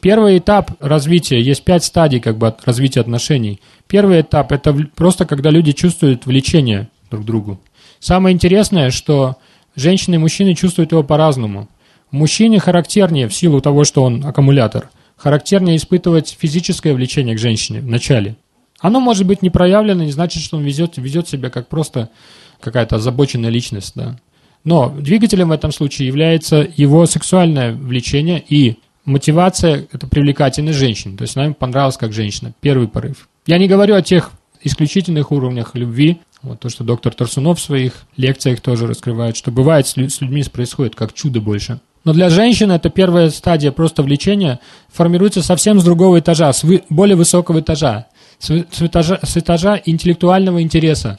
Первый этап развития, есть пять стадий как бы развития отношений. Первый этап – это просто когда люди чувствуют влечение друг к другу. Самое интересное, что женщины и мужчины чувствуют его по-разному. Мужчине характернее, в силу того, что он аккумулятор, характернее испытывать физическое влечение к женщине в начале. Оно может быть не проявлено, не значит, что он везет, ведет себя как просто какая-то озабоченная личность. Да. Но двигателем в этом случае является его сексуальное влечение и мотивация – это привлекательность женщин. То есть она им понравилась как женщина. Первый порыв. Я не говорю о тех исключительных уровнях любви, вот то, что доктор Тарсунов в своих лекциях тоже раскрывает, что бывает с людьми происходит как чудо больше. Но для женщины это первая стадия просто влечения формируется совсем с другого этажа, с вы, более высокого этажа, с, с, этажа, с этажа интеллектуального интереса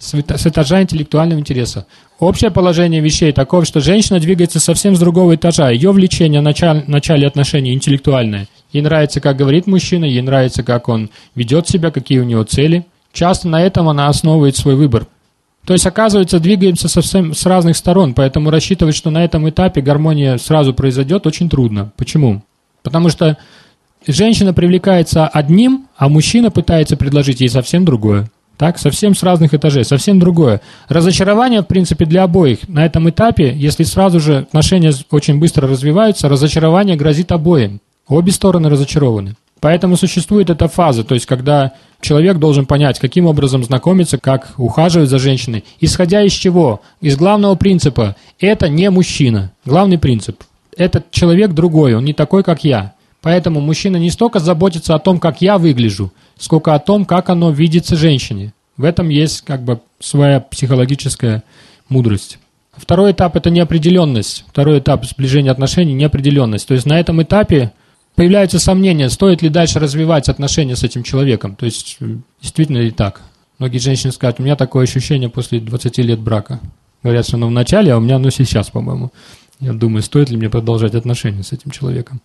с этажа интеллектуального интереса. Общее положение вещей таково, что женщина двигается совсем с другого этажа. Ее влечение в начале, начале отношений интеллектуальное. Ей нравится, как говорит мужчина, ей нравится, как он ведет себя, какие у него цели. Часто на этом она основывает свой выбор. То есть, оказывается, двигаемся совсем с разных сторон, поэтому рассчитывать, что на этом этапе гармония сразу произойдет, очень трудно. Почему? Потому что женщина привлекается одним, а мужчина пытается предложить ей совсем другое. Так, совсем с разных этажей, совсем другое. Разочарование, в принципе, для обоих. На этом этапе, если сразу же отношения очень быстро развиваются, разочарование грозит обоим. Обе стороны разочарованы. Поэтому существует эта фаза, то есть когда человек должен понять, каким образом знакомиться, как ухаживать за женщиной, исходя из чего? Из главного принципа. Это не мужчина. Главный принцип. Этот человек другой, он не такой, как я. Поэтому мужчина не столько заботится о том, как я выгляжу, сколько о том, как оно видится женщине. В этом есть как бы своя психологическая мудрость. Второй этап – это неопределенность. Второй этап сближения отношений – неопределенность. То есть на этом этапе появляются сомнения, стоит ли дальше развивать отношения с этим человеком. То есть действительно ли так? Многие женщины скажут, у меня такое ощущение после 20 лет брака. Говорят, что оно в начале, а у меня оно сейчас, по-моему. Я думаю, стоит ли мне продолжать отношения с этим человеком.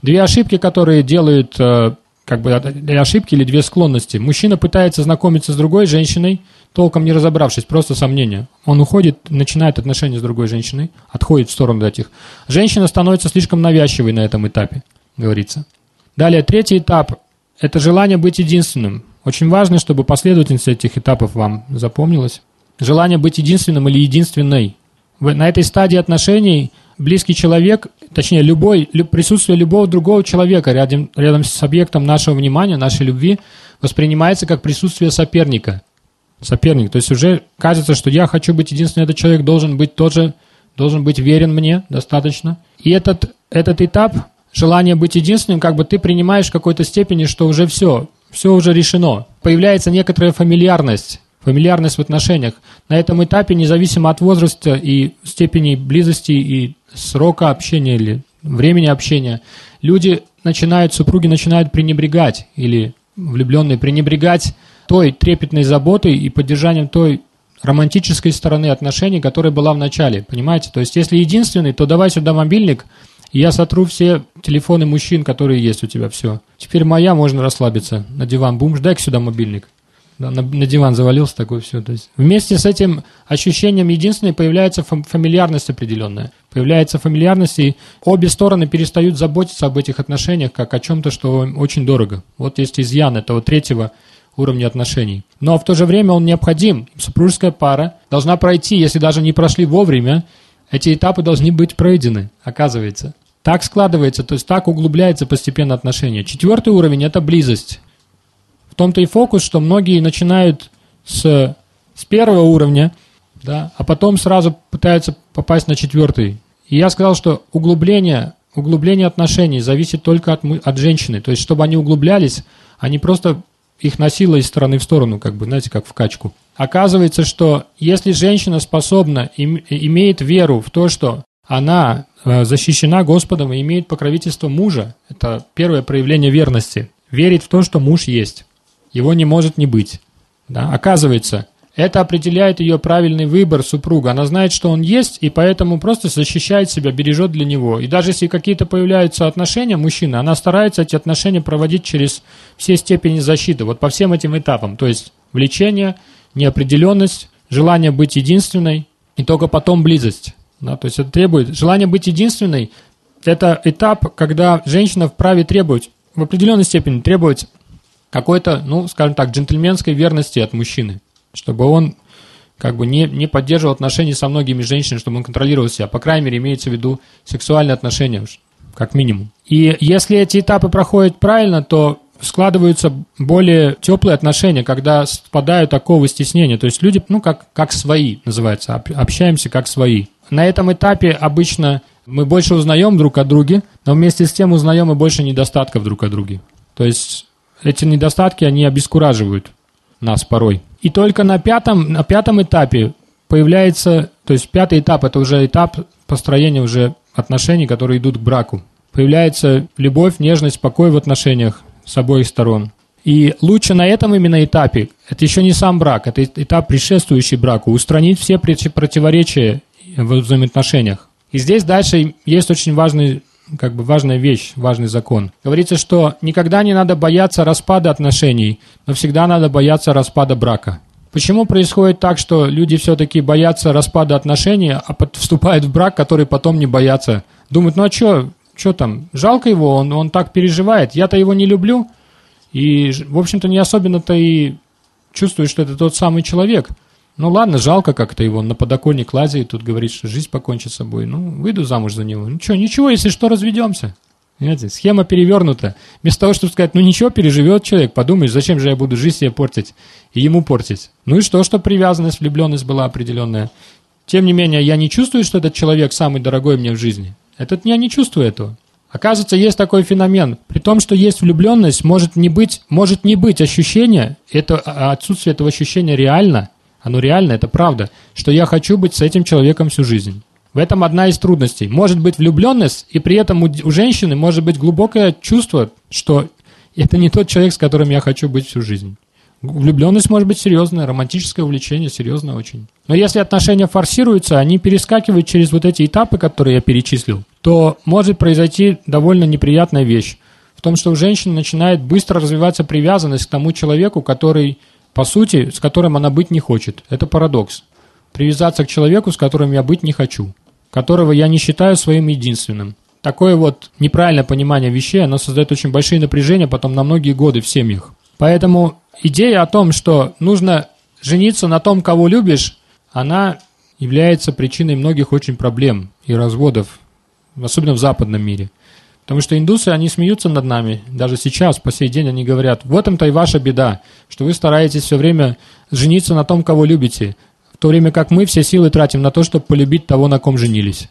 Две ошибки, которые делают э, как бы ошибки или две склонности. Мужчина пытается знакомиться с другой женщиной, толком не разобравшись, просто сомнение. Он уходит, начинает отношения с другой женщиной, отходит в сторону этих. Женщина становится слишком навязчивой на этом этапе, говорится. Далее, третий этап – это желание быть единственным. Очень важно, чтобы последовательность этих этапов вам запомнилась. Желание быть единственным или единственной. На этой стадии отношений – близкий человек, точнее, любой, присутствие любого другого человека рядом, рядом с объектом нашего внимания, нашей любви, воспринимается как присутствие соперника. Соперник. То есть уже кажется, что я хочу быть единственным, этот человек должен быть тоже, должен быть верен мне достаточно. И этот, этот этап, желание быть единственным, как бы ты принимаешь в какой-то степени, что уже все, все уже решено. Появляется некоторая фамильярность фамильярность в отношениях. На этом этапе, независимо от возраста и степени близости и срока общения или времени общения, люди начинают, супруги начинают пренебрегать или влюбленные пренебрегать той трепетной заботой и поддержанием той романтической стороны отношений, которая была в начале, понимаете? То есть, если единственный, то давай сюда мобильник, и я сотру все телефоны мужчин, которые есть у тебя, все. Теперь моя, можно расслабиться на диван. Бум, дай сюда мобильник да, на, на диван завалился, такой все. То есть вместе с этим ощущением единственной появляется фамильярность определенная. Появляется фамильярность, и обе стороны перестают заботиться об этих отношениях как о чем-то, что очень дорого. Вот есть изъян этого третьего уровня отношений. Но в то же время он необходим. Супружеская пара должна пройти, если даже не прошли вовремя, эти этапы должны быть пройдены, оказывается. Так складывается, то есть так углубляется постепенно отношения. Четвертый уровень – это близость. В том-то и фокус, что многие начинают с, с первого уровня, да, а потом сразу пытаются попасть на четвертый. И я сказал, что углубление, углубление отношений зависит только от, от женщины. То есть, чтобы они углублялись, они просто их носило из стороны в сторону, как бы, знаете, как в качку. Оказывается, что если женщина способна, им, имеет веру в то, что она э, защищена Господом и имеет покровительство мужа, это первое проявление верности, верить в то, что муж есть его не может не быть. Да? Оказывается, это определяет ее правильный выбор супруга. Она знает, что он есть, и поэтому просто защищает себя, бережет для него. И даже если какие-то появляются отношения мужчины, она старается эти отношения проводить через все степени защиты, вот по всем этим этапам. То есть влечение, неопределенность, желание быть единственной, и только потом близость. Да? То есть это требует, желание быть единственной это этап, когда женщина вправе требовать, в определенной степени требовать какой-то, ну, скажем так, джентльменской верности от мужчины, чтобы он как бы не, не поддерживал отношения со многими женщинами, чтобы он контролировал себя. По крайней мере, имеется в виду сексуальные отношения, как минимум. И если эти этапы проходят правильно, то складываются более теплые отношения, когда спадают такого стеснения. То есть люди, ну, как, как свои называется, общаемся как свои. На этом этапе обычно мы больше узнаем друг о друге, но вместе с тем узнаем и больше недостатков друг о друге. То есть эти недостатки, они обескураживают нас порой. И только на пятом, на пятом этапе появляется, то есть пятый этап – это уже этап построения уже отношений, которые идут к браку. Появляется любовь, нежность, покой в отношениях с обоих сторон. И лучше на этом именно этапе, это еще не сам брак, это этап предшествующий браку, устранить все противоречия в взаимоотношениях. И здесь дальше есть очень важный как бы важная вещь, важный закон. Говорится, что никогда не надо бояться распада отношений, но всегда надо бояться распада брака. Почему происходит так, что люди все-таки боятся распада отношений, а вступают в брак, который потом не боятся? Думают, ну а что, что там, жалко его, он, он так переживает, я-то его не люблю, и, в общем-то, не особенно-то и чувствую, что это тот самый человек – ну ладно, жалко как-то его, на подоконник лазит, тут говорит, что жизнь покончит с собой. Ну, выйду замуж за него. Ну что, ничего, если что, разведемся. Понимаете, схема перевернута. Вместо того, чтобы сказать, ну ничего, переживет человек, подумаешь, зачем же я буду жизнь себе портить и ему портить. Ну и что, что привязанность, влюбленность была определенная. Тем не менее, я не чувствую, что этот человек самый дорогой мне в жизни. Этот я не чувствую этого. Оказывается, есть такой феномен. При том, что есть влюбленность, может не быть, может не быть ощущения, это, а отсутствие этого ощущения реально – оно реально, это правда, что я хочу быть с этим человеком всю жизнь. В этом одна из трудностей. Может быть влюбленность, и при этом у, женщины может быть глубокое чувство, что это не тот человек, с которым я хочу быть всю жизнь. Влюбленность может быть серьезная, романтическое увлечение серьезное очень. Но если отношения форсируются, они перескакивают через вот эти этапы, которые я перечислил, то может произойти довольно неприятная вещь. В том, что у женщины начинает быстро развиваться привязанность к тому человеку, который по сути, с которым она быть не хочет. Это парадокс. Привязаться к человеку, с которым я быть не хочу, которого я не считаю своим единственным. Такое вот неправильное понимание вещей, оно создает очень большие напряжения потом на многие годы в семьях. Поэтому идея о том, что нужно жениться на том, кого любишь, она является причиной многих очень проблем и разводов, особенно в западном мире – Потому что индусы, они смеются над нами. Даже сейчас, по сей день, они говорят, в этом-то и ваша беда, что вы стараетесь все время жениться на том, кого любите, в то время как мы все силы тратим на то, чтобы полюбить того, на ком женились.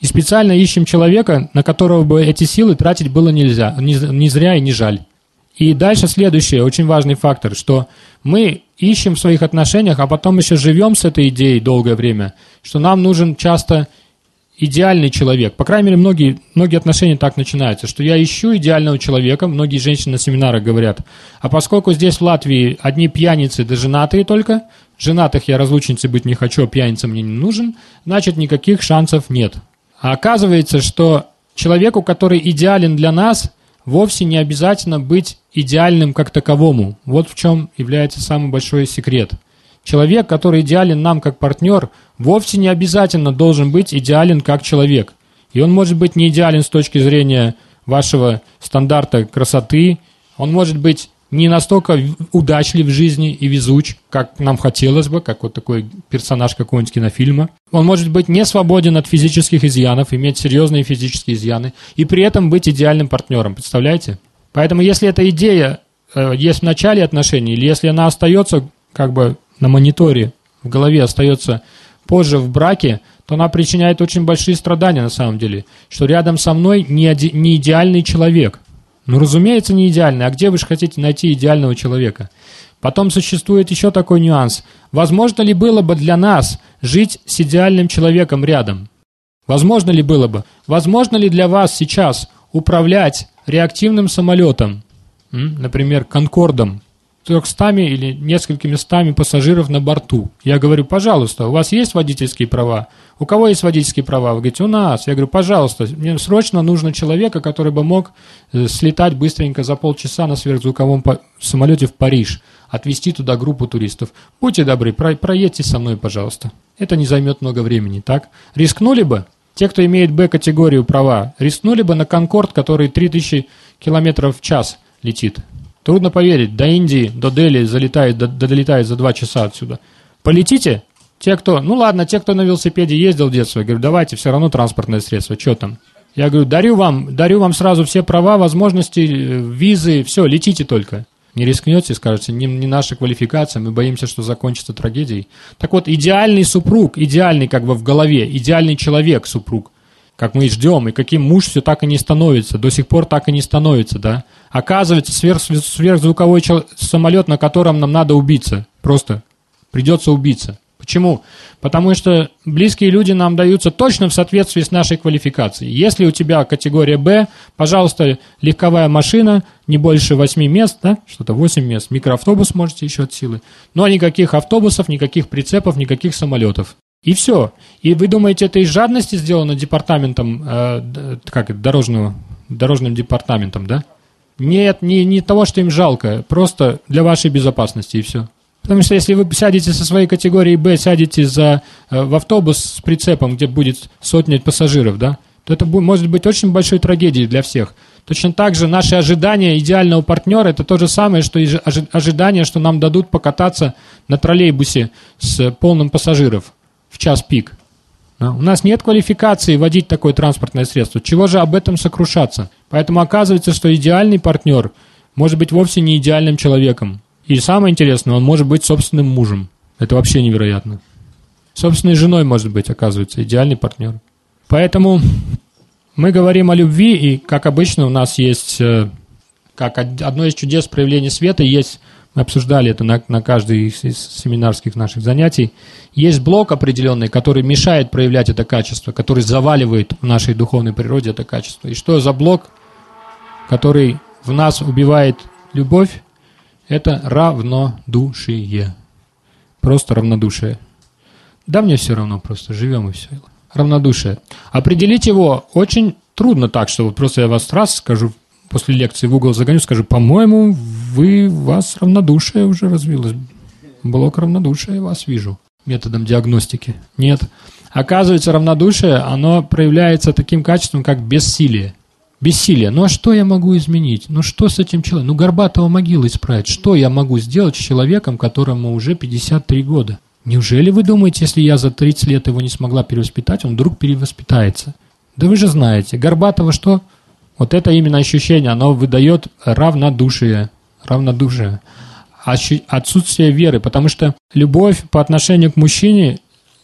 И специально ищем человека, на которого бы эти силы тратить было нельзя, не, зря и не жаль. И дальше следующий, очень важный фактор, что мы ищем в своих отношениях, а потом еще живем с этой идеей долгое время, что нам нужен часто идеальный человек. По крайней мере, многие, многие отношения так начинаются, что я ищу идеального человека, многие женщины на семинарах говорят, а поскольку здесь в Латвии одни пьяницы да женатые только, женатых я разлучницей быть не хочу, а пьяница мне не нужен, значит никаких шансов нет. А оказывается, что человеку, который идеален для нас, вовсе не обязательно быть идеальным как таковому. Вот в чем является самый большой секрет – Человек, который идеален нам как партнер, вовсе не обязательно должен быть идеален как человек. И он может быть не идеален с точки зрения вашего стандарта красоты, он может быть не настолько удачлив в жизни и везуч, как нам хотелось бы, как вот такой персонаж какого-нибудь кинофильма. Он может быть не свободен от физических изъянов, иметь серьезные физические изъяны, и при этом быть идеальным партнером, представляете? Поэтому если эта идея э, есть в начале отношений, или если она остается как бы на мониторе в голове остается позже в браке, то она причиняет очень большие страдания на самом деле, что рядом со мной не, не идеальный человек. Ну, разумеется, не идеальный. А где вы же хотите найти идеального человека? Потом существует еще такой нюанс. Возможно ли было бы для нас жить с идеальным человеком рядом? Возможно ли было бы? Возможно ли для вас сейчас управлять реактивным самолетом, например, Конкордом, трехстами или несколькими стами пассажиров на борту. Я говорю, пожалуйста, у вас есть водительские права? У кого есть водительские права? Вы говорите, у нас. Я говорю, пожалуйста, мне срочно нужно человека, который бы мог э, слетать быстренько за полчаса на сверхзвуковом самолете в Париж, отвезти туда группу туристов. Будьте добры, про проедьте со мной, пожалуйста. Это не займет много времени, так? Рискнули бы? Те, кто имеет Б-категорию права, рискнули бы на Конкорд, который 3000 километров в час летит. Трудно поверить, до Индии, до Дели залетает, до, долетает за два часа отсюда. Полетите? Те, кто, ну ладно, те, кто на велосипеде ездил в детстве, говорю, давайте, все равно транспортное средство, что там? Я говорю, дарю вам, дарю вам сразу все права, возможности, э, визы, все, летите только. Не рискнете, скажете, не, не наша квалификация, мы боимся, что закончится трагедией. Так вот, идеальный супруг, идеальный как бы в голове, идеальный человек супруг, как мы и ждем, и каким муж все так и не становится, до сих пор так и не становится, да. Оказывается, сверх, сверхзвуковой самолет, на котором нам надо убиться, просто придется убиться. Почему? Потому что близкие люди нам даются точно в соответствии с нашей квалификацией. Если у тебя категория Б, пожалуйста, легковая машина, не больше 8 мест, да, что-то 8 мест, микроавтобус можете еще от силы, но никаких автобусов, никаких прицепов, никаких самолетов. И все. И вы думаете, это из жадности сделано департаментом, э, как дорожного, дорожным департаментом, да? Нет, не, не того, что им жалко, просто для вашей безопасности и все. Потому что если вы сядете со своей категории Б, сядете за, э, в автобус с прицепом, где будет сотня пассажиров, да, то это будет, может быть очень большой трагедией для всех. Точно так же наши ожидания идеального партнера – это то же самое, что и ожидание, что нам дадут покататься на троллейбусе с полным пассажиров в час пик. У нас нет квалификации водить такое транспортное средство. Чего же об этом сокрушаться? Поэтому оказывается, что идеальный партнер может быть вовсе не идеальным человеком. И самое интересное, он может быть собственным мужем. Это вообще невероятно. Собственной женой может быть, оказывается, идеальный партнер. Поэтому мы говорим о любви, и, как обычно, у нас есть, э, как одно из чудес проявления света, есть, мы обсуждали это на, на каждой из, из семинарских наших занятий, есть блок определенный, который мешает проявлять это качество, который заваливает в нашей духовной природе это качество. И что за блок, который в нас убивает любовь? Это равнодушие. Просто равнодушие. Да мне все равно, просто живем и все. Равнодушие. Определить его очень трудно так, что вот просто я вас раз скажу, после лекции в угол загоню, скажу, по-моему, вы, вас равнодушие уже развилось. Блок равнодушия вас вижу методом диагностики. Нет. Оказывается, равнодушие, оно проявляется таким качеством, как бессилие. Бессилие. Ну а что я могу изменить? Ну что с этим человеком? Ну Горбатого могилы исправить. Что я могу сделать с человеком, которому уже 53 года? Неужели вы думаете, если я за 30 лет его не смогла перевоспитать, он вдруг перевоспитается? Да вы же знаете, Горбатого что? Вот это именно ощущение, оно выдает равнодушие. Равнодушие. Отсутствие веры, потому что любовь по отношению к мужчине,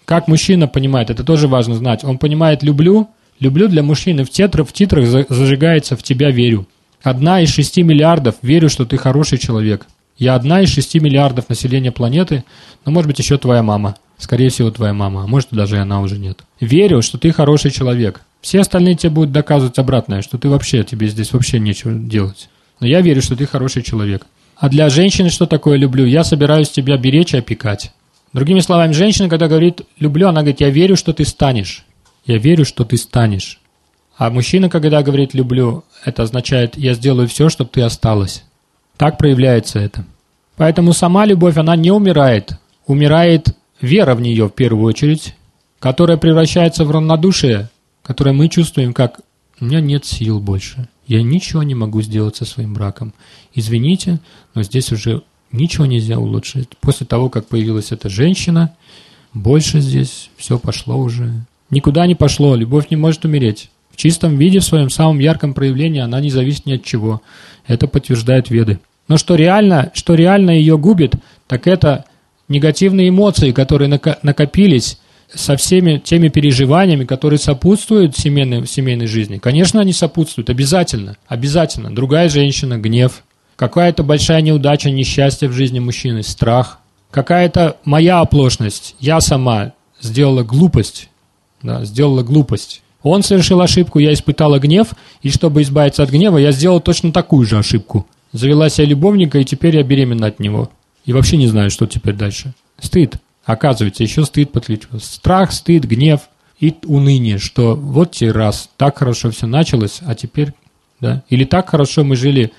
как мужчина понимает, это тоже важно знать. Он понимает «люблю», Люблю для мужчины в, титрах, в титрах зажигается «В тебя верю». Одна из шести миллиардов верю, что ты хороший человек. Я одна из шести миллиардов населения планеты, но может быть еще твоя мама. Скорее всего, твоя мама, а может даже и она уже нет. Верю, что ты хороший человек. Все остальные тебе будут доказывать обратное, что ты вообще, тебе здесь вообще нечего делать. Но я верю, что ты хороший человек. А для женщины что такое люблю? Я собираюсь тебя беречь и опекать. Другими словами, женщина, когда говорит «люблю», она говорит «я верю, что ты станешь». Я верю, что ты станешь. А мужчина, когда говорит «люблю», это означает «я сделаю все, чтобы ты осталась». Так проявляется это. Поэтому сама любовь, она не умирает. Умирает вера в нее в первую очередь, которая превращается в равнодушие, которое мы чувствуем как «у меня нет сил больше, я ничего не могу сделать со своим браком». Извините, но здесь уже ничего нельзя улучшить. После того, как появилась эта женщина, больше здесь все пошло уже Никуда не пошло, любовь не может умереть. В чистом виде, в своем самом ярком проявлении, она не зависит ни от чего. Это подтверждают веды. Но что реально, что реально ее губит, так это негативные эмоции, которые накопились со всеми теми переживаниями, которые сопутствуют семейной, семейной жизни. Конечно, они сопутствуют, обязательно, обязательно. Другая женщина, гнев, какая-то большая неудача, несчастье в жизни мужчины, страх, какая-то моя оплошность, я сама сделала глупость, да, сделала глупость. Он совершил ошибку, я испытала гнев, и чтобы избавиться от гнева, я сделала точно такую же ошибку. Завела себе любовника, и теперь я беременна от него. И вообще не знаю, что теперь дальше. Стыд. Оказывается, еще стыд подключился. Страх, стыд, гнев и уныние, что вот те раз, так хорошо все началось, а теперь, да. Или так хорошо мы жили